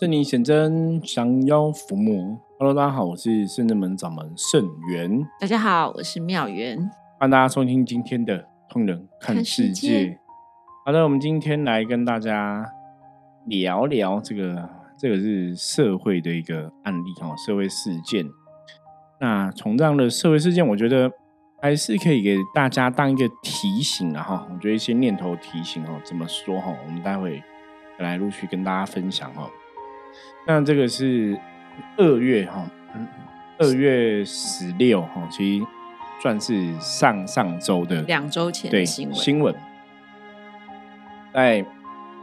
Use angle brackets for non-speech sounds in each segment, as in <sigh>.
圣灵显真，降妖伏魔。Hello，大家好，我是圣正门掌门圣元。大家好，我是妙元。欢迎大家收听今天的《通人看世界》。好的，我们今天来跟大家聊聊这个，这个是社会的一个案例哈，社会事件。那从这样的社会事件，我觉得还是可以给大家当一个提醒啊哈。我觉得一些念头提醒哦，怎么说哈？我们待会来陆续跟大家分享哦。那这个是二月哈，二月十六哈，其实算是上上周的两周前对新闻。新闻，在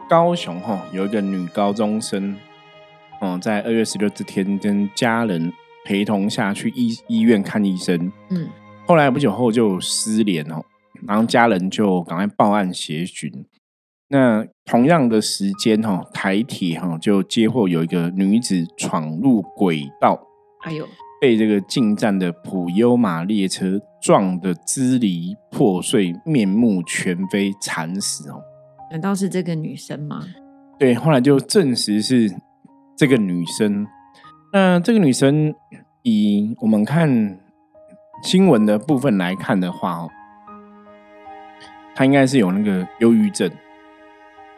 高雄哈有一个女高中生，嗯，在二月十六这天跟家人陪同下去医医院看医生，嗯，后来不久后就失联哦，然后家人就赶快报案协寻。那同样的时间哈，台铁哈就接获有一个女子闯入轨道，哎呦被这个进站的普悠玛列车撞得支离破碎、面目全非、惨死哦。难道是这个女生吗？对，后来就证实是这个女生。那这个女生以我们看新闻的部分来看的话哦，她应该是有那个忧郁症。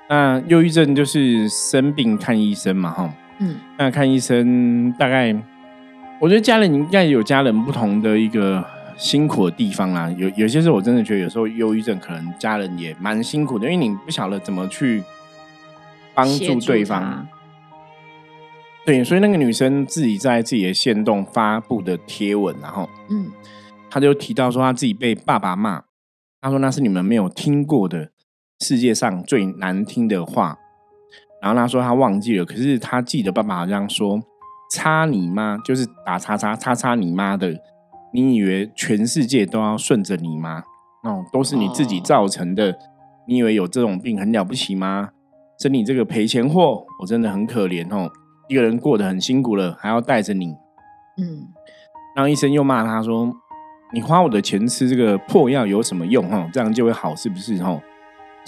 那忧郁症就是生病看医生嘛，哈，嗯，那看医生大概，我觉得家人应该有家人不同的一个辛苦的地方啦。有有些时候我真的觉得，有时候忧郁症可能家人也蛮辛苦的，因为你不晓得怎么去帮助对方。对，所以那个女生自己在自己的线动发布的贴文，然后，嗯，她就提到说，她自己被爸爸骂，她说那是你们没有听过的。世界上最难听的话，然后他说他忘记了，可是他记得爸爸好像说“擦你妈”，就是打叉叉叉叉你妈的。你以为全世界都要顺着你吗？哦，都是你自己造成的。你以为有这种病很了不起吗？生你这个赔钱货，我真的很可怜哦。一个人过得很辛苦了，还要带着你。嗯，然后医生又骂他说：“你花我的钱吃这个破药有什么用？哈，这样就会好是不是？哈。”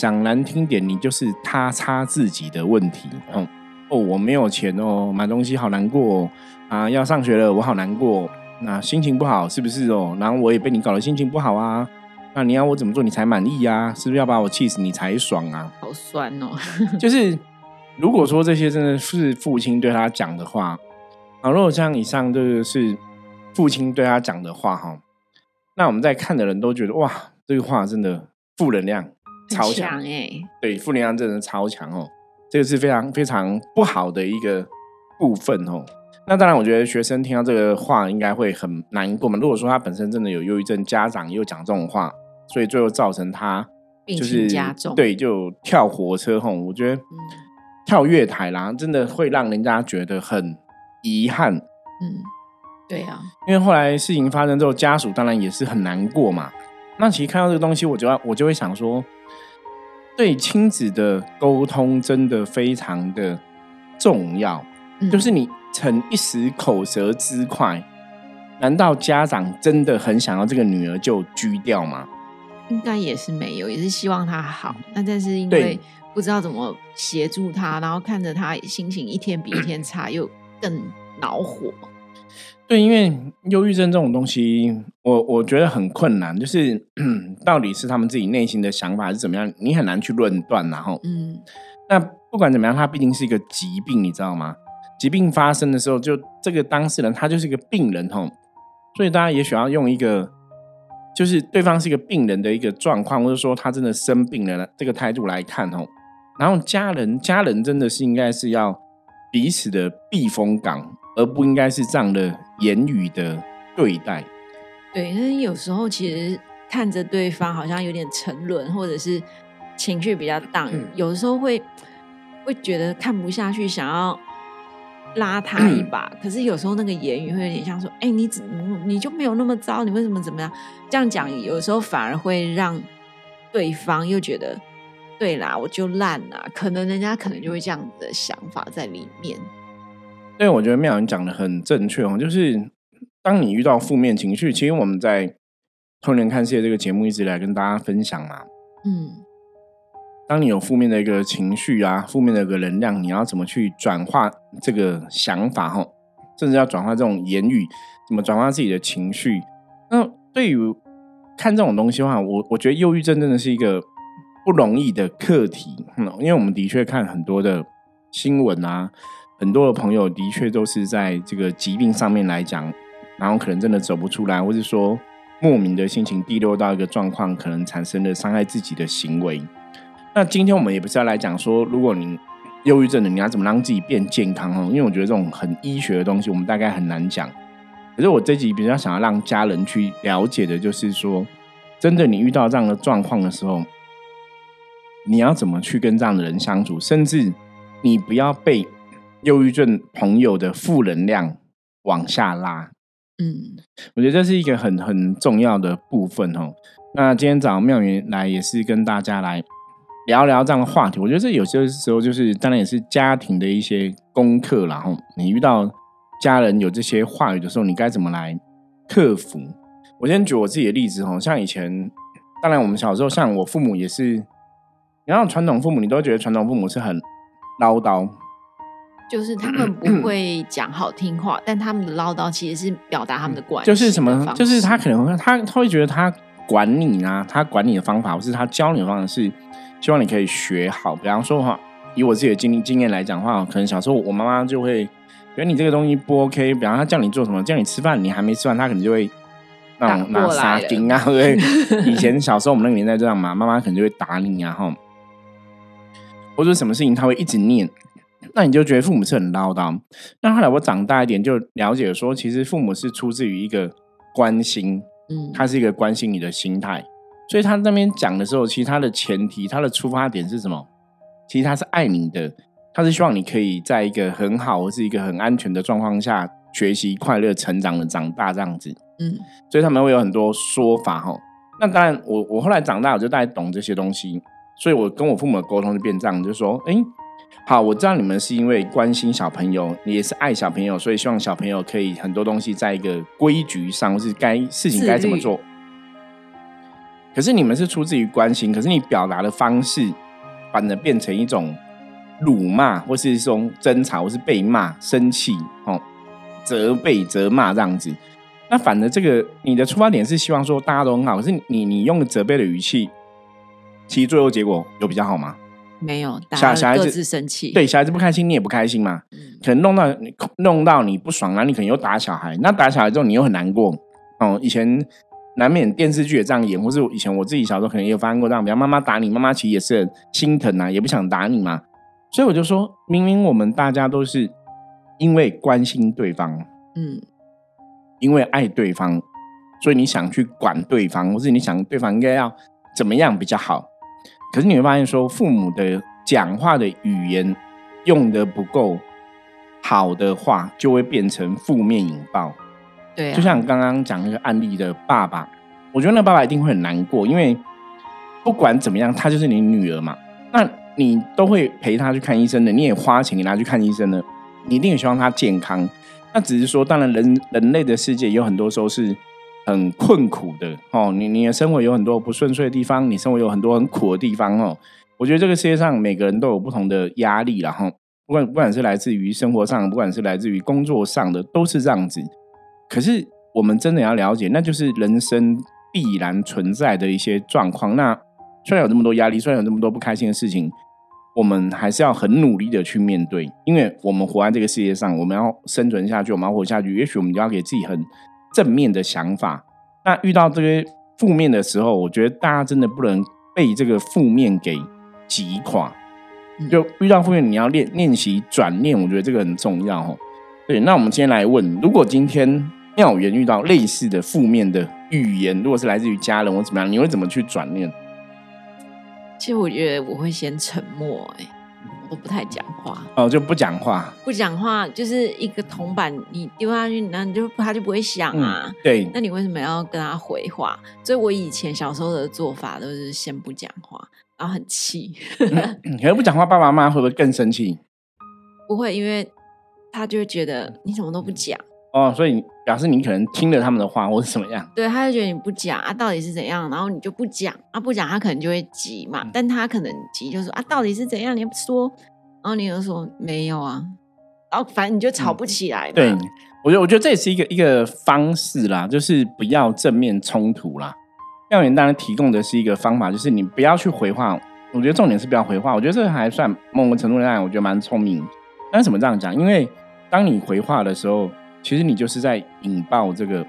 讲难听点，你就是他擦自己的问题。哦哦，我没有钱哦，买东西好难过啊！要上学了，我好难过。那心情不好是不是哦？然后我也被你搞得心情不好啊。那你要我怎么做你才满意啊？是不是要把我气死你才爽啊？好酸哦！<laughs> 就是如果说这些真的是父亲对他讲的话，啊，如果像以上这个是父亲对他讲的话哈，那我们在看的人都觉得哇，这个话真的负能量。超强哎，对，负能量真的超强哦，这个是非常非常不好的一个部分哦。那当然，我觉得学生听到这个话应该会很难过嘛。如果说他本身真的有忧郁症，家长又讲这种话，所以最后造成他就是加重，对，就跳火车吼。我觉得跳月台啦，真的会让人家觉得很遗憾。嗯，对啊，因为后来事情发生之后，家属当然也是很难过嘛。那其实看到这个东西，我就要我就会想说。对亲子的沟通真的非常的重要，就是你逞一时口舌之快，难道家长真的很想要这个女儿就拘掉吗？应该也是没有，也是希望她好。那但是因为不知道怎么协助她，然后看着她心情一天比一天差，又更恼火。对，因为忧郁症这种东西，我我觉得很困难，就是 <clears throat> 到底是他们自己内心的想法是怎么样，你很难去论断。然后，嗯，那不管怎么样，它毕竟是一个疾病，你知道吗？疾病发生的时候，就这个当事人他就是一个病人，吼，所以大家也许要用一个，就是对方是一个病人的一个状况，或者说他真的生病了这个态度来看，吼，然后家人家人真的是应该是要彼此的避风港。而不应该是这样的言语的对待。对，那有时候其实看着对方好像有点沉沦，或者是情绪比较荡，有的时候会会觉得看不下去，想要拉他一把。可是有时候那个言语会有点像说：“哎，你怎你就没有那么糟？你为什么怎么样？”这样讲，有时候反而会让对方又觉得：“对啦，我就烂啦。”可能人家可能就会这样子的想法在里面。所以我觉得妙人讲的很正确哦，就是当你遇到负面情绪，其实我们在《童年看世界》这个节目一直来跟大家分享嘛，嗯，当你有负面的一个情绪啊，负面的一个能量，你要怎么去转化这个想法哈？甚至要转化这种言语，怎么转化自己的情绪？那对于看这种东西的话，我我觉得忧郁症真的是一个不容易的课题，因为我们的确看很多的新闻啊，很多的朋友的确都是在这个疾病上面来讲，然后可能真的走不出来，或者说莫名的心情低落到一个状况，可能产生了伤害自己的行为。那今天我们也不是要来讲说，如果你忧郁症的，你要怎么让自己变健康哦？因为我觉得这种很医学的东西，我们大概很难讲。可是我这集比较想要让家人去了解的，就是说，真的你遇到这样的状况的时候，你要怎么去跟这样的人相处，甚至你不要被忧郁症朋友的负能量往下拉。嗯，我觉得这是一个很很重要的部分哦。那今天早上妙云来也是跟大家来聊聊这样的话题。我觉得这有些时候就是，当然也是家庭的一些功课，然后你遇到。家人有这些话语的时候，你该怎么来克服？我先举我自己的例子哈，像以前，当然我们小时候，像我父母也是，你看传统父母，你都觉得传统父母是很唠叨，就是他们不会讲好听话，但他们的唠叨其实是表达他们的管，就是什么，就是他可能他他会觉得他管你啊，他管你的方法，或是他教你的方法，是希望你可以学好。比方说哈，以我自己的经历经验来讲的话，可能小时候我妈妈就会。觉得你这个东西不 OK，比方他叫你做什么，叫你吃饭，你还没吃完，他可能就会那种拿沙丁啊，对？以前 <laughs> 小时候我们那个年代这样嘛，妈妈可能就会打你啊，哈，或者什么事情他会一直念，那你就觉得父母是很唠叨。那后来我长大一点，就了解说，其实父母是出自于一个关心，嗯，他是一个关心你的心态，所以他那边讲的时候，其实他的前提，他的出发点是什么？其实他是爱你的。他是希望你可以在一个很好或是一个很安全的状况下学习、快乐、成长的长大这样子，嗯，所以他们会有很多说法哈。那当然，我我后来长大，我就大概懂这些东西，所以我跟我父母的沟通就变这样，就说：哎，好，我知道你们是因为关心小朋友，也是爱小朋友，所以希望小朋友可以很多东西在一个规矩上，或是该事情该怎么做。可是你们是出自于关心，可是你表达的方式反而变成一种。辱骂，或是一种争吵，或是被骂、生气、哦，责备、责骂这样子。那反正这个你的出发点是希望说大家都很好，可是你你用责备的语气，其实最后结果有比较好吗？没有，小小孩子生气，对小孩子不开心，你也不开心嘛。可能弄到你弄到你不爽然后你可能又打小孩。那打小孩之后，你又很难过。哦，以前难免电视剧也这样演，或是以前我自己小时候可能也有发生过这样，比方妈妈打你，妈妈其实也是很心疼啊，也不想打你嘛。所以我就说，明明我们大家都是因为关心对方，嗯，因为爱对方，所以你想去管对方，或是你想对方应该要怎么样比较好。可是你会发现，说父母的讲话的语言用的不够好的话，就会变成负面引爆。对，就像刚刚讲那个案例的爸爸，我觉得那爸爸一定会很难过，因为不管怎么样，他就是你女儿嘛。那你都会陪他去看医生的，你也花钱给他去看医生的，你一定也希望他健康。那只是说，当然人人类的世界有很多时候是很困苦的哦。你你的生活有很多不顺遂的地方，你生活有很多很苦的地方哦。我觉得这个世界上每个人都有不同的压力然后不管不管是来自于生活上，不管是来自于工作上的，都是这样子。可是我们真的要了解，那就是人生必然存在的一些状况。那虽然有这么多压力，虽然有这么多不开心的事情，我们还是要很努力的去面对，因为我们活在这个世界上，我们要生存下去，我们要活下去。也许我们就要给自己很正面的想法。那遇到这些负面的时候，我觉得大家真的不能被这个负面给击垮。就遇到负面，你要练练习转念，我觉得这个很重要哦。对，那我们今天来问：如果今天妙缘遇到类似的负面的语言，如果是来自于家人或怎么样，你会怎么去转念？其实我觉得我会先沉默，哎，我不太讲话。哦，就不讲话，不讲话就是一个铜板，你丢下去，那你就他就不会响啊。对，那你为什么要跟他回话？所以我以前小时候的做法都是先不讲话，然后很气。可是不讲话，爸爸妈妈会不会更生气？<laughs> 不会，因为他就会觉得你怎么都不讲，哦，所以表示你可能听了他们的话，或是怎么样？对，他就觉得你不讲啊，到底是怎样？然后你就不讲啊，不讲他可能就会急嘛。但他可能急，就说啊，到底是怎样？你不说，然后你又说没有啊，然后反正你就吵不起来。对，我觉得我觉得这也是一个一个方式啦，就是不要正面冲突啦。调研当然提供的是一个方法，就是你不要去回话。我觉得重点是不要回话。我觉得这个还算某个程度上，我觉得蛮聪明。但是怎么这样讲？因为当你回话的时候。其实你就是在引爆这个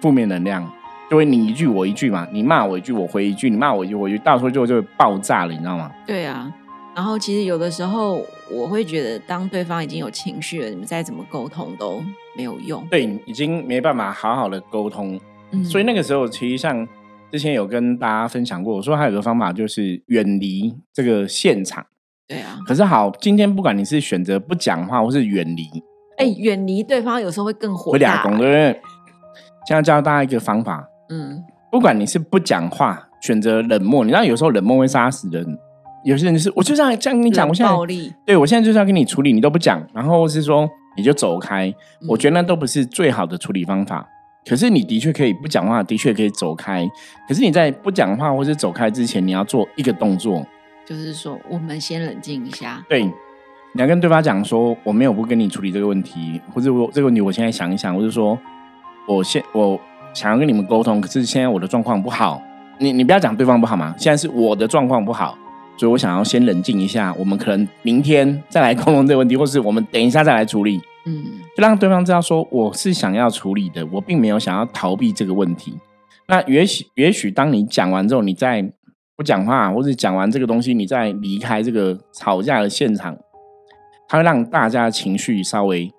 负面能量，就会你一句我一句嘛，你骂我一句我回一句，你骂我一句我一句，到时候就就会爆炸了，你知道吗？对啊。然后其实有的时候我会觉得，当对方已经有情绪了，你们再怎么沟通都没有用。对，已经没办法好好的沟通。嗯。所以那个时候，其实像之前有跟大家分享过，我说还有个方法就是远离这个现场。对啊。可是好，今天不管你是选择不讲话，或是远离。哎，远离对方有时候会更火大。对不对？现在教大家一个方法，嗯，不管你是不讲话，选择冷漠，你知道有时候冷漠会杀死人。有些人是，我就这样这样跟你讲，我现在对我现在就是要跟你处理，你都不讲，然后是说你就走开。我觉得那都不是最好的处理方法。可是你的确可以不讲话，的确可以走开。可是你在不讲话或者走开之前，你要做一个动作，就是说我们先冷静一下。对。你要跟对方讲说，我没有不跟你处理这个问题，或者我这个问题我现在想一想，或者说我现我想要跟你们沟通，可是现在我的状况不好。你你不要讲对方不好嘛，现在是我的状况不好，所以我想要先冷静一下。我们可能明天再来沟通这个问题，或是我们等一下再来处理。嗯，就让对方知道说我是想要处理的，我并没有想要逃避这个问题。那也许也许当你讲完之后，你再不讲话，或者讲完这个东西，你再离开这个吵架的现场。它会让大家的情绪稍微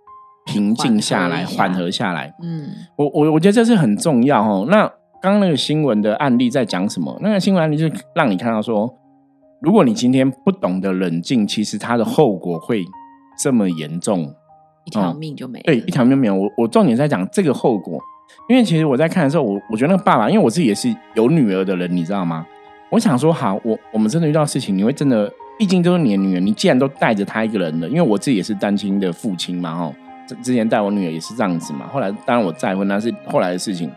平静下来，缓和下来。嗯，我我我觉得这是很重要哦。那刚刚那个新闻的案例在讲什么？那个新闻案例就让你看到说，如果你今天不懂得冷静，其实它的后果会这么严重，一条命就没了。对，一条命没有。我我重点在讲这个后果，因为其实我在看的时候，我我觉得那个爸爸，因为我自己也是有女儿的人，你知道吗？我想说，好，我我们真的遇到事情，你会真的。毕竟都是你的女儿，你既然都带着她一个人了，因为我自己也是单亲的父亲嘛，哦，之之前带我女儿也是这样子嘛。后来当然我再婚那是后来的事情，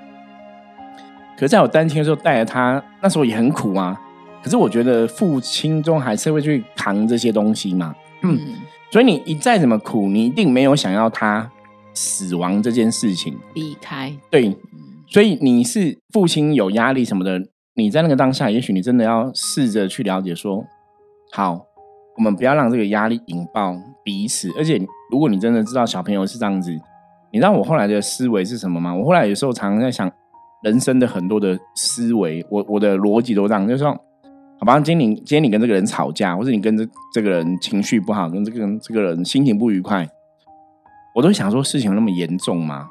可是在我单亲的时候带着她，那时候也很苦啊。可是我觉得父亲中还是会去扛这些东西嘛，嗯。所以你你再怎么苦，你一定没有想要他死亡这件事情离开。对，所以你是父亲有压力什么的，你在那个当下，也许你真的要试着去了解说。好，我们不要让这个压力引爆彼此。而且，如果你真的知道小朋友是这样子，你知道我后来的思维是什么吗？我后来有时候常常在想人生的很多的思维，我我的逻辑都这样，就是说，好吧，今天你今天你跟这个人吵架，或者你跟这这个人情绪不好，跟这个人这个人心情不愉快，我都想说，事情有那么严重吗？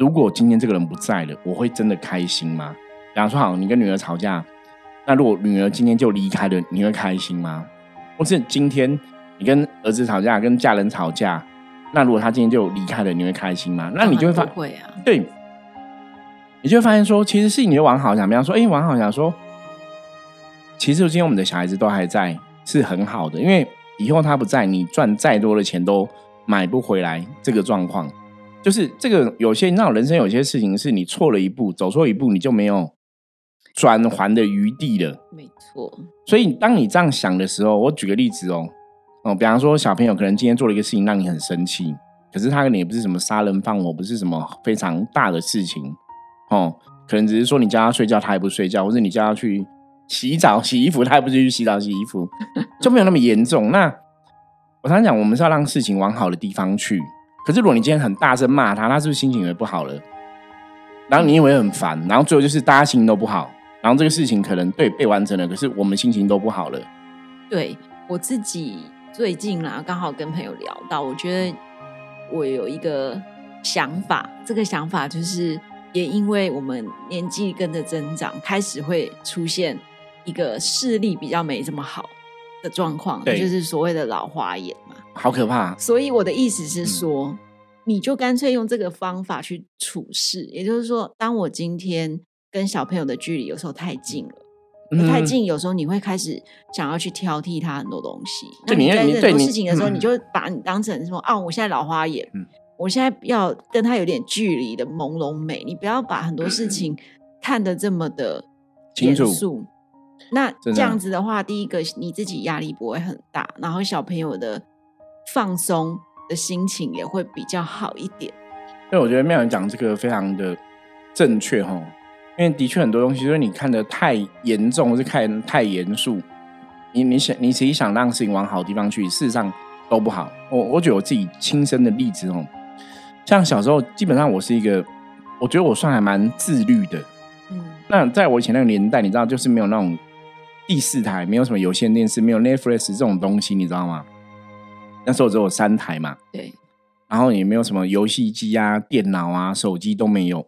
如果今天这个人不在了，我会真的开心吗？比方说，好，你跟女儿吵架，那如果女儿今天就离开了，你会开心吗？或是今天你跟儿子吵架，跟家人吵架，那如果他今天就离开了，你会开心吗？那你就会发会啊，对，你就会发现说，其实是你的往好想，比方说，哎，往好想说，其实今天我们的小孩子都还在，是很好的，因为以后他不在，你赚再多的钱都买不回来。这个状况就是这个有些那种人生有些事情，是你错了一步，走错一步，你就没有。转还的余地了，没错。所以当你这样想的时候，我举个例子哦，哦，比方说小朋友可能今天做了一个事情让你很生气，可是他跟你也不是什么杀人放火，不是什么非常大的事情，哦，可能只是说你叫他睡觉他也不睡觉，或者你叫他去洗澡洗衣服他也不去洗澡洗衣服，<laughs> 就没有那么严重。那我常常讲，我们是要让事情往好的地方去。可是如果你今天很大声骂他，他是不是心情也不好了？然后你以为很烦，然后最后就是大家心情都不好。然后这个事情可能对被完成了，可是我们心情都不好了。对我自己最近啦，刚好跟朋友聊到，我觉得我有一个想法，这个想法就是也因为我们年纪跟着增长，开始会出现一个视力比较没这么好的状况，就是所谓的老花眼嘛，好可怕。所以我的意思是说，你就干脆用这个方法去处事，也就是说，当我今天。跟小朋友的距离有时候太近了，太近，有时候你会开始想要去挑剔他很多东西。那你在很多事情的时候，你就把你当成说哦，我现在老花眼，我现在要跟他有点距离的朦胧美，你不要把很多事情看得这么的严肃。那这样子的话，第一个你自己压力不会很大，然后小朋友的放松的心情也会比较好一点。因为我觉得妙人讲这个非常的正确哈，因为的确很多东西，就是你看的太严重，或是看太严肃，你你想你其实想让事情往好地方去，事实上都不好。我我觉得我自己亲身的例子哦。像小时候，基本上我是一个，我觉得我算还蛮自律的。嗯，那在我以前那个年代，你知道，就是没有那种第四台，没有什么有线电视，没有 Netflix 这种东西，你知道吗？那时候只有三台嘛。对。然后也没有什么游戏机啊、电脑啊、手机都没有，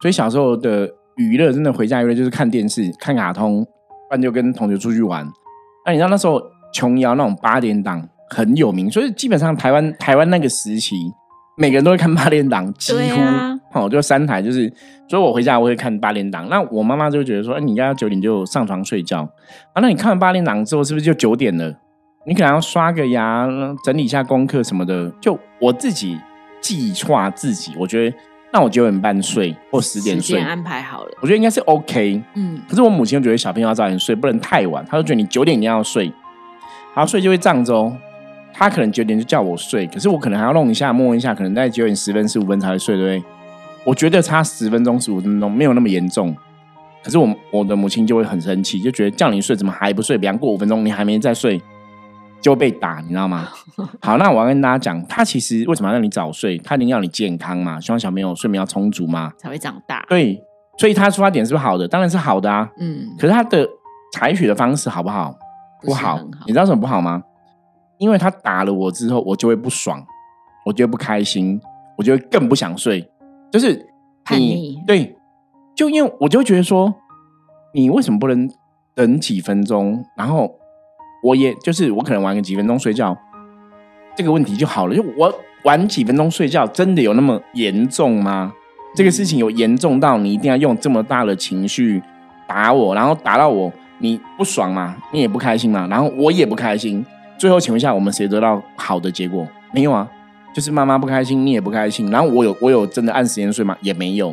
所以小时候的娱乐真的回家娱乐就是看电视、看卡通，不然就跟同学出去玩。那你知道那时候琼瑶那种八点档很有名，所以基本上台湾台湾那个时期。每个人都会看八点档，几乎哦，就三台，就是，所以我回家我会看八点档。那我妈妈就觉得说，哎，你应该要九点就上床睡觉啊。那你看完八点档之后，是不是就九点了？你可能要刷个牙，整理一下功课什么的。就我自己计划自己，我觉得那我九点半睡或十点睡，安排好了，我觉得应该是 OK。嗯，可是我母亲觉得小朋友要早点睡，不能太晚，她就觉得你九点一定要睡，然后睡就会胀着哦。他可能九点就叫我睡，可是我可能还要弄一下、摸一下，可能在九点十分、十五分才会睡，对不对？我觉得差十分钟、十五分钟没有那么严重，可是我我的母亲就会很生气，就觉得叫你睡怎么还不睡？比方过五分钟你还没再睡，就被打，你知道吗？<laughs> 好，那我要跟大家讲，他其实为什么要让你早睡？他一定要你健康嘛，希望小朋友睡眠要充足嘛，才会长大。对，所以他出发点是不是好的？当然是好的啊。嗯，可是他的采取的方式好不好？不好，你知道什么不好吗？因为他打了我之后，我就会不爽，我就会不开心，我就会更不想睡，就是叛逆。对，就因为我就觉得说，你为什么不能等几分钟？然后我也就是我可能玩个几分钟睡觉，这个问题就好了。就我玩几分钟睡觉，真的有那么严重吗？这个事情有严重到你一定要用这么大的情绪打我，然后打到我你不爽吗？你也不开心吗？然后我也不开心。最后，请问一下，我们谁得到好的结果？没有啊，就是妈妈不开心，你也不开心。然后我有我有真的按时间睡吗？也没有。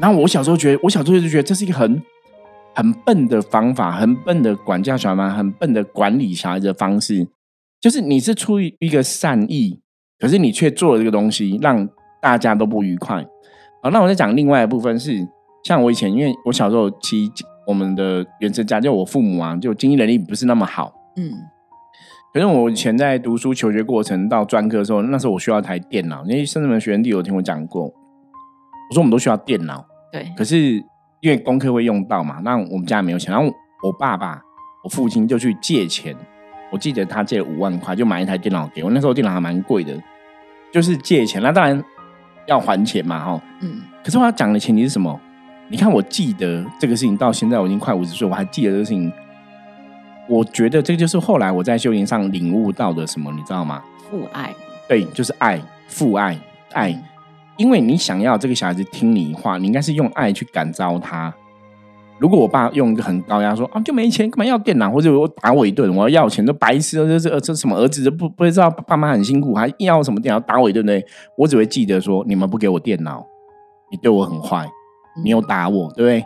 然后我小时候觉得，我小时候就觉得这是一个很很笨的方法，很笨的管教小孩，很笨的管理小孩的方式。就是你是出于一个善意，可是你却做了这个东西，让大家都不愉快。好，那我再讲另外一部分是，像我以前，因为我小时候其实我们的原生家就我父母啊，就经济能力不是那么好。嗯，可是我以前在读书求学过程到专科的时候，那时候我需要一台电脑，因为甚至们学员弟有听我讲过，我说我们都需要电脑，对。可是因为功课会用到嘛，那我们家没有钱，然后我爸爸、我父亲就去借钱，我记得他借了五万块，就买一台电脑给我。那时候电脑还蛮贵的，就是借钱，那当然要还钱嘛，哈。嗯。可是我要讲的前提是什么？你看，我记得这个事情到现在我已经快五十岁，我还记得这个事情。我觉得这就是后来我在修行上领悟到的什么，你知道吗？父爱，对，就是爱，父爱，爱。因为你想要这个小孩子听你话，你应该是用爱去感召他。如果我爸用一个很高压说啊，就没钱，干嘛要电脑？或者我打我一顿，我要要钱，都白痴，这这这什么儿子都不不知道爸妈很辛苦，还要什么电脑打我一顿呢？我只会记得说，你们不给我电脑，你对我很坏，你又打我，对不对？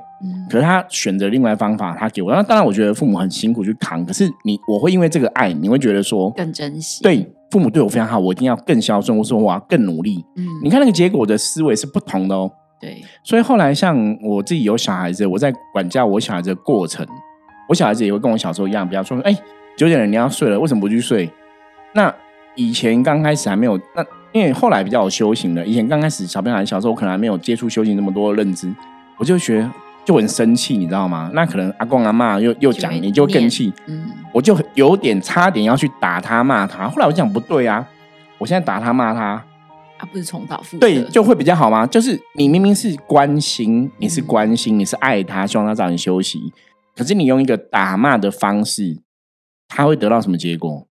可是他选择另外方法，他给我。那当然，我觉得父母很辛苦去扛。可是你，我会因为这个爱，你会觉得说更珍惜。对，父母对我非常好，我一定要更孝顺，我说我要更努力。嗯，你看那个结果的思维是不同的哦。对，所以后来像我自己有小孩子，我在管教我小孩子的过程，我小孩子也会跟我小时候一样，比方说，哎，九点了你要睡了，为什么不去睡？那以前刚开始还没有，那因为后来比较有修行了。以前刚开始小朋友小时候，我可能还没有接触修行那么多的认知，我就学。就很生气，你知道吗？那可能阿公阿妈又又讲，你就更气。嗯，我就有点差点要去打他骂他。后来我讲不对啊，我现在打他骂他，啊，不是重蹈覆辙，对，就会比较好吗？就是你明明是关心，你是关心，你是爱他，希望他早点休息，可是你用一个打骂的方式，他会得到什么结果？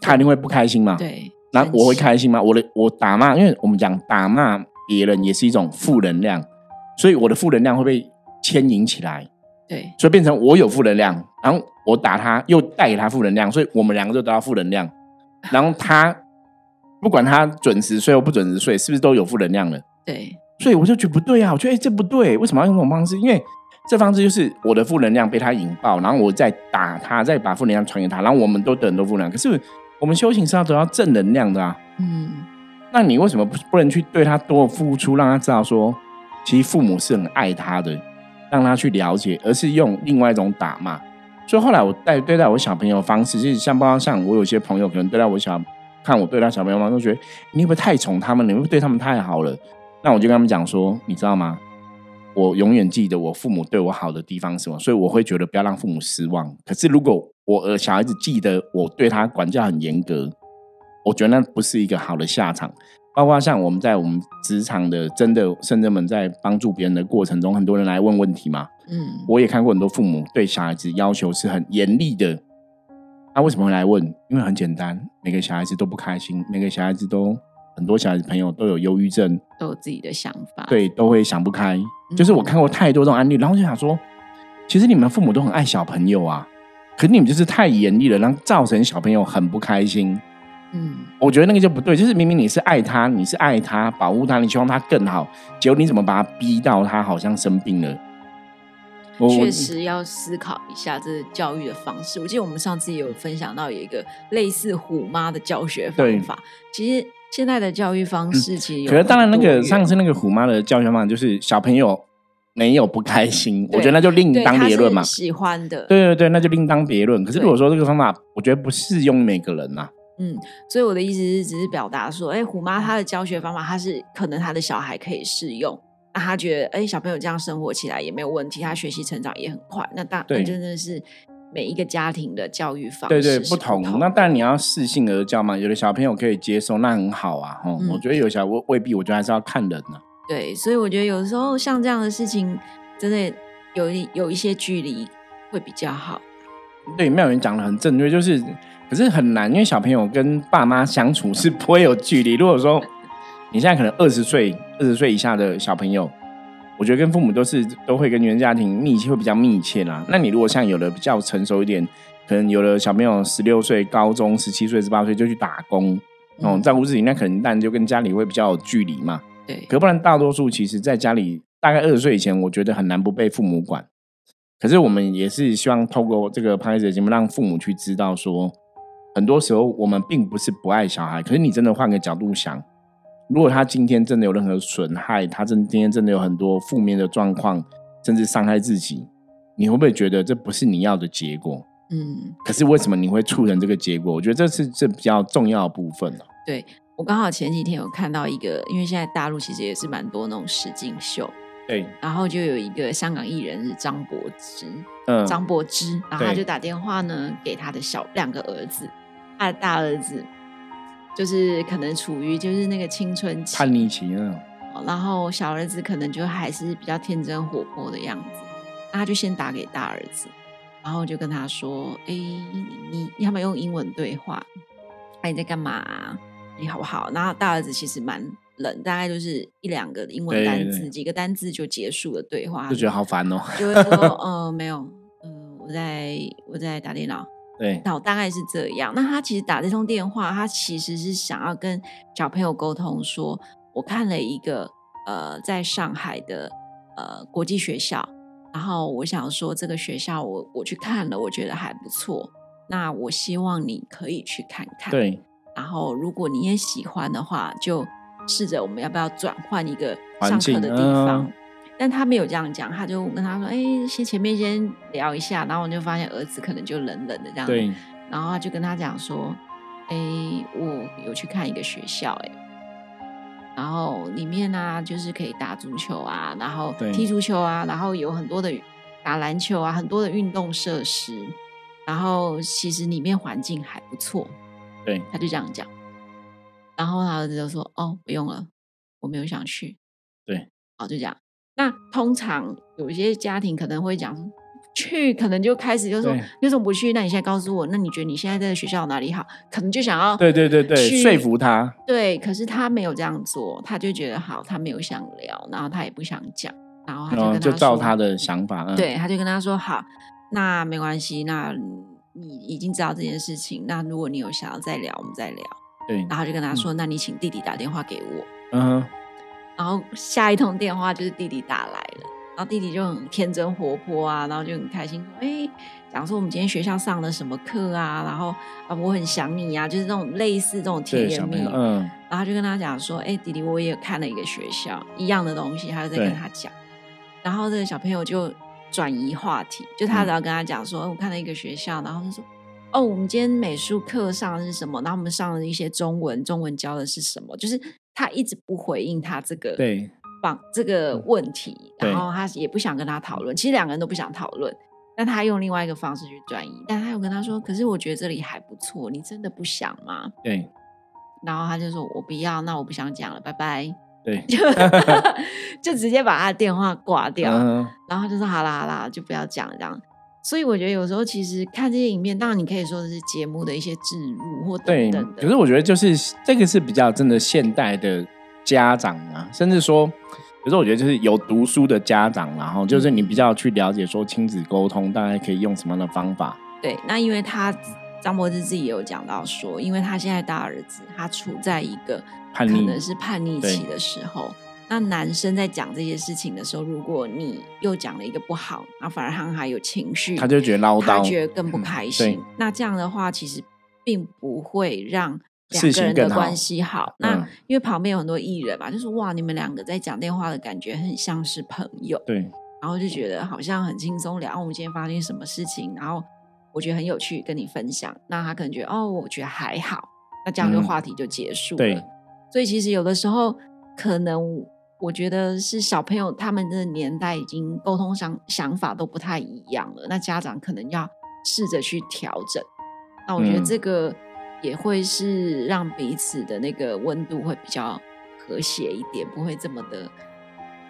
他一定会不开心嘛？对，那我会开心吗？我的我打骂，因为我们讲打骂别人也是一种负能量，所以我的负能量会被。牵引起来，对，所以变成我有负能量，然后我打他，又带给他负能量，所以我们两个就得到负能量，<laughs> 然后他不管他准时睡或不准时睡，是不是都有负能量了？对，所以我就觉得不对啊！我觉得哎，这不对，为什么要用这种方式？因为这方式就是我的负能量被他引爆，然后我再打他，再把负能量传给他，然后我们都得很多负能量。可是我们修行是要得到正能量的啊！嗯，那你为什么不不能去对他多付出，让他知道说，其实父母是很爱他的，让他去了解，而是用另外一种打骂？所以后来我带对待我小朋友方式，就是像包括像我有些朋友可能对待我小看我对待小朋友方式，觉得你会不会太宠他们？你会不会对他们太好了？那我就跟他们讲说，你知道吗？我永远记得我父母对我好的地方是什么，所以我会觉得不要让父母失望。可是如果我呃小孩子记得我对他管教很严格，我觉得那不是一个好的下场。包括像我们在我们职场的真的甚至们在帮助别人的过程中，很多人来问问题嘛。嗯，我也看过很多父母对小孩子要求是很严厉的。他为什么会来问？因为很简单，每个小孩子都不开心，每个小孩子都很多小孩子朋友都有忧郁症，都有自己的想法，对，都会想不开。就是我看过太多这种案例，然后就想说，其实你们父母都很爱小朋友啊，可是你们就是太严厉了，让造成小朋友很不开心。嗯，我觉得那个就不对，就是明明你是爱他，你是爱他，保护他，你希望他更好，结果你怎么把他逼到他好像生病了？确实要思考一下这教育的方式。我记得我们上次也有分享到有一个类似虎妈的教学方法。其实现在的教育方式其实，可是当然那个上次那个虎妈的教学方法就是小朋友没有不开心，我觉得那就另当别论嘛。喜欢的，对对对，那就另当别论。可是如果说这个方法，我觉得不适用每个人呐。嗯，所以我的意思是，只是表达说，哎，虎妈她的教学方法，她是可能她的小孩可以适用。那她觉得，哎，小朋友这样生活起来也没有问题，他学习成长也很快。那当然真的是每一个家庭的教育方式对对不同。那当然你要适性而教嘛，有的小朋友可以接受，那很好啊。嗯，我觉得有小未未必，我觉得还是要看人呢。对，所以我觉得有时候像这样的事情，真的有有一些距离会比较好。对，妙云讲的很正确，就是可是很难，因为小朋友跟爸妈相处是不会有距离。如果说你现在可能二十 <laughs> 岁、二十岁以下的小朋友，我觉得跟父母都是都会跟原家庭密切，会比较密切啦。那你如果像有的比较成熟一点，可能有的小朋友十六岁、高中十七岁、十八岁就去打工，哦，照顾自己，那可能但就跟家里会比较有距离嘛。对，可不然大多数其实在家里，大概二十岁以前，我觉得很难不被父母管。可是我们也是希望透过这个拍摄节目，让父母去知道说，很多时候我们并不是不爱小孩，可是你真的换个角度想。如果他今天真的有任何损害，他真今天真的有很多负面的状况，甚至伤害自己，你会不会觉得这不是你要的结果？嗯，可是为什么你会促成这个结果？我觉得这是这比较重要的部分对我刚好前几天有看到一个，因为现在大陆其实也是蛮多那种实境秀，对，然后就有一个香港艺人是张柏芝，嗯，张柏芝，然后他就打电话呢给他的小两个儿子，他的大儿子。就是可能处于就是那个青春期叛逆期那然后小儿子可能就还是比较天真活泼的样子，那他就先打给大儿子，然后就跟他说：“哎，你你他们用英文对话，哎你在干嘛？你好不好？”然后大儿子其实蛮冷，大概就是一两个英文单字，几个单字就结束了对话，就觉得好烦哦，就会说：“呃，没有，嗯，我在我在打电脑。”对，那我大概是这样。那他其实打这通电话，他其实是想要跟小朋友沟通，说我看了一个呃，在上海的呃国际学校，然后我想说这个学校我我去看了，我觉得还不错。那我希望你可以去看看。对。然后如果你也喜欢的话，就试着我们要不要转换一个上课的地方。但他没有这样讲，他就跟他说：“哎，先前面先聊一下。”然后我就发现儿子可能就冷冷的这样。对。然后他就跟他讲说：“哎，我有去看一个学校，哎，然后里面呢就是可以打足球啊，然后踢足球啊，然后有很多的打篮球啊，很多的运动设施。然后其实里面环境还不错。”对。他就这样讲。然后他儿子就说：“哦，不用了，我没有想去。”对。好，就这样。那通常有一些家庭可能会讲去，可能就开始就说为什么不去？那你现在告诉我，那你觉得你现在在学校哪里好？可能就想要对对对对说服他。对，可是他没有这样做，他就觉得好，他没有想聊，然后他也不想讲，然后他就跟就照他的想法，对，他就跟他说好，那没关系，那你已经知道这件事情，那如果你有想要再聊，我们再聊。对，然后就跟他说：“那你请弟弟打电话给我。”嗯，然后下一通电话就是弟弟打来了，然后弟弟就很天真活泼啊，然后就很开心说：“哎，讲说我们今天学校上了什么课啊？然后啊，我很想你啊，就是这种类似这种甜言蜜语。”嗯，然后就跟他讲说：“哎，弟弟，我也看了一个学校一样的东西。”他就在跟他讲，然后这个小朋友就转移话题，就他只要跟他讲说：“我看了一个学校。”然后他说。哦，我们今天美术课上的是什么？然后我们上了一些中文，中文教的是什么？就是他一直不回应他这个对放这个问题，然后他也不想跟他讨论。其实两个人都不想讨论，但他用另外一个方式去转移。但他又跟他说：“可是我觉得这里还不错，你真的不想吗？”对。然后他就说：“我不要，那我不想讲了，拜拜。”对，<laughs> 就直接把他的电话挂掉。然后就说：“好啦好啦，就不要讲这样。”所以我觉得有时候其实看这些影片，当然你可以说的是节目的一些植入或等等的。可是我觉得就是这个是比较真的现代的家长啊，甚至说，有时候我觉得就是有读书的家长，然后就是你比较去了解说亲子沟通大概可以用什么样的方法。对，那因为他张柏芝自己也有讲到说，因为他现在大儿子他处在一个可能是叛逆期的时候。那男生在讲这些事情的时候，如果你又讲了一个不好，那反而他还有情绪，他就觉得唠叨，他觉得更不开心。那这样的话，其实并不会让两个人的关系好。那因为旁边有很多艺人嘛，就是哇，你们两个在讲电话的感觉很像是朋友，对。然后就觉得好像很轻松聊，我们今天发生什么事情，然后我觉得很有趣，跟你分享。那他可能觉得哦，我觉得还好，那这样的话题就结束了。所以其实有的时候可能。我觉得是小朋友他们的年代已经沟通想想法都不太一样了，那家长可能要试着去调整。那我觉得这个也会是让彼此的那个温度会比较和谐一点，不会这么的。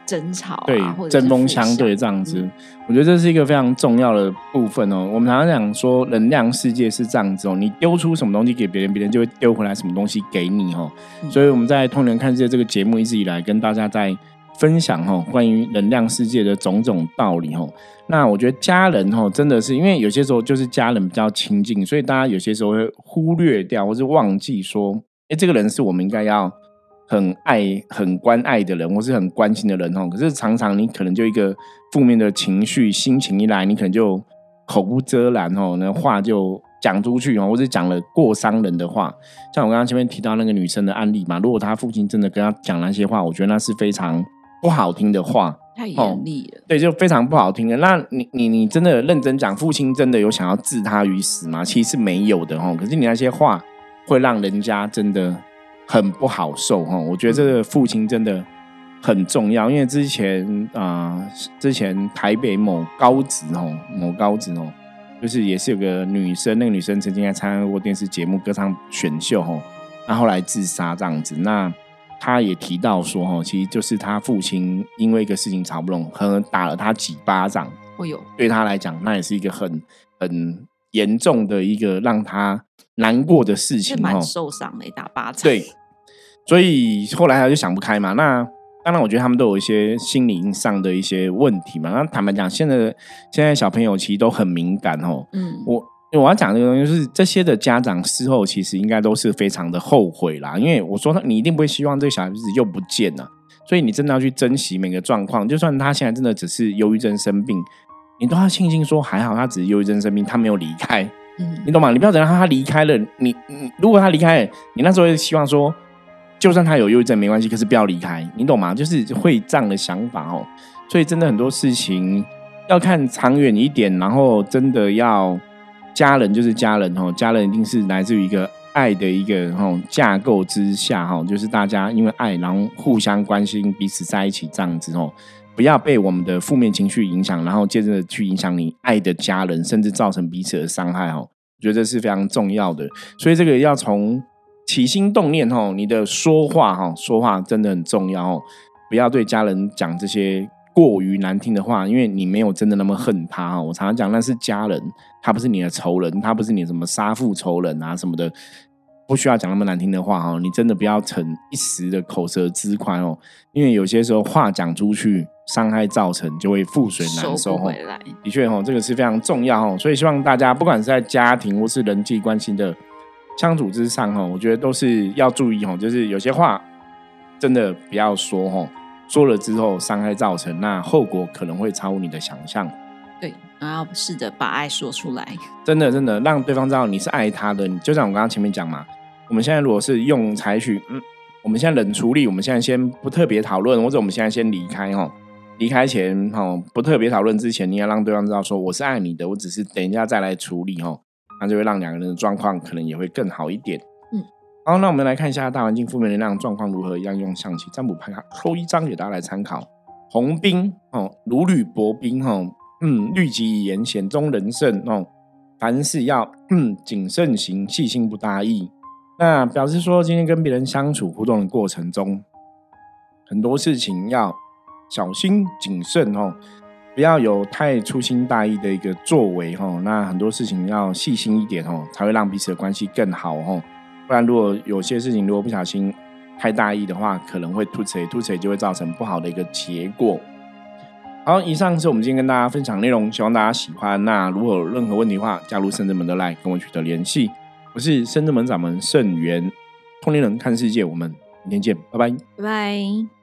争吵对，针锋相对这样子，我觉得这是一个非常重要的部分哦。我们常常讲说，能量世界是这样子哦，你丢出什么东西给别人，别人就会丢回来什么东西给你哦。所以我们在《通人看世界》这个节目一直以来跟大家在分享哦，关于能量世界的种种道理哦。那我觉得家人哦，真的是因为有些时候就是家人比较亲近，所以大家有些时候会忽略掉，或是忘记说，哎，这个人是我们应该要。很爱、很关爱的人，或是很关心的人哦。可是常常你可能就一个负面的情绪、心情一来，你可能就口不遮拦哦，那话就讲出去哦，或者讲了过伤人的话。像我刚刚前面提到那个女生的案例嘛，如果她父亲真的跟她讲那些话，我觉得那是非常不好听的话，太严厉了。对，就非常不好听的。那你、你、你真的认真讲，父亲真的有想要置他于死吗？其实是没有的哦。可是你那些话会让人家真的。很不好受哈，我觉得这个父亲真的很重要，因为之前啊，之前台北某高职哦，某高职哦，就是也是有个女生，那个女生曾经还参加过电视节目歌唱选秀哦，那后来自杀这样子，那她也提到说哈，其实就是她父亲因为一个事情吵不拢，可能打了她几巴掌，哦有，对他来讲，那也是一个很很严重的一个让他难过的事情，蛮受伤的，打巴掌，对。所以后来他就想不开嘛。那当然，我觉得他们都有一些心理上的一些问题嘛。那坦白讲，现在现在小朋友其实都很敏感哦。嗯，我我要讲这个东西，就是这些的家长事后其实应该都是非常的后悔啦。因为我说他，你一定不会希望这个小孩子又不见了。所以你真的要去珍惜每个状况。就算他现在真的只是忧郁症生病，你都要庆幸说还好他只是忧郁症生病，他没有离开。嗯，你懂吗？你不要等到他离开了，你你如果他离开了，你那时候会希望说。就算他有忧郁症没关系，可是不要离开，你懂吗？就是会这样的想法哦。所以真的很多事情要看长远一点，然后真的要家人就是家人哦，家人一定是来自于一个爱的一个哦架构之下哈，就是大家因为爱，然后互相关心彼此在一起这样子哦，不要被我们的负面情绪影响，然后接着去影响你爱的家人，甚至造成彼此的伤害哦。我觉得这是非常重要的，所以这个要从。起心动念吼，你的说话哈，说话真的很重要哦。不要对家人讲这些过于难听的话，因为你没有真的那么恨他哈。我常常讲那是家人，他不是你的仇人，他不是你什么杀父仇人啊什么的，不需要讲那么难听的话哦。你真的不要逞一时的口舌之快哦，因为有些时候话讲出去，伤害造成就会覆水难收哦。的确哦，这个是非常重要哦。所以希望大家不管是在家庭或是人际关系的。相处之上哈，我觉得都是要注意哈，就是有些话真的不要说哈，说了之后伤害造成，那后果可能会超乎你的想象。对，然后试着把爱说出来，真的真的让对方知道你是爱他的。就像我刚刚前面讲嘛，我们现在如果是用采取嗯，我们现在冷处理，我们现在先不特别讨论，或者我们现在先离开哈。离开前，哈，不特别讨论之前，你要让对方知道说我是爱你的，我只是等一下再来处理，哈，那就会让两个人的状况可能也会更好一点。嗯，好，那我们来看一下大环境负面能量状况如何，一样用象棋占卜牌卡抽一张给大家来参考。红兵，哦，如履薄冰，哈，嗯，律己以言，险中人胜，哦，凡事要嗯谨慎行，细心不大意。那表示说，今天跟别人相处互动的过程中，很多事情要。小心谨慎哦，不要有太粗心大意的一个作为哦。那很多事情要细心一点哦，才会让彼此的关系更好哦。不然，如果有些事情如果不小心太大意的话，可能会突锤突锤，就会造成不好的一个结果。好，以上是我们今天跟大家分享内容，希望大家喜欢。那如果有任何问题的话，加入圣智门的来跟我取得联系。我是深圳门掌门盛元，通灵人看世界，我们明天见，拜拜，拜拜。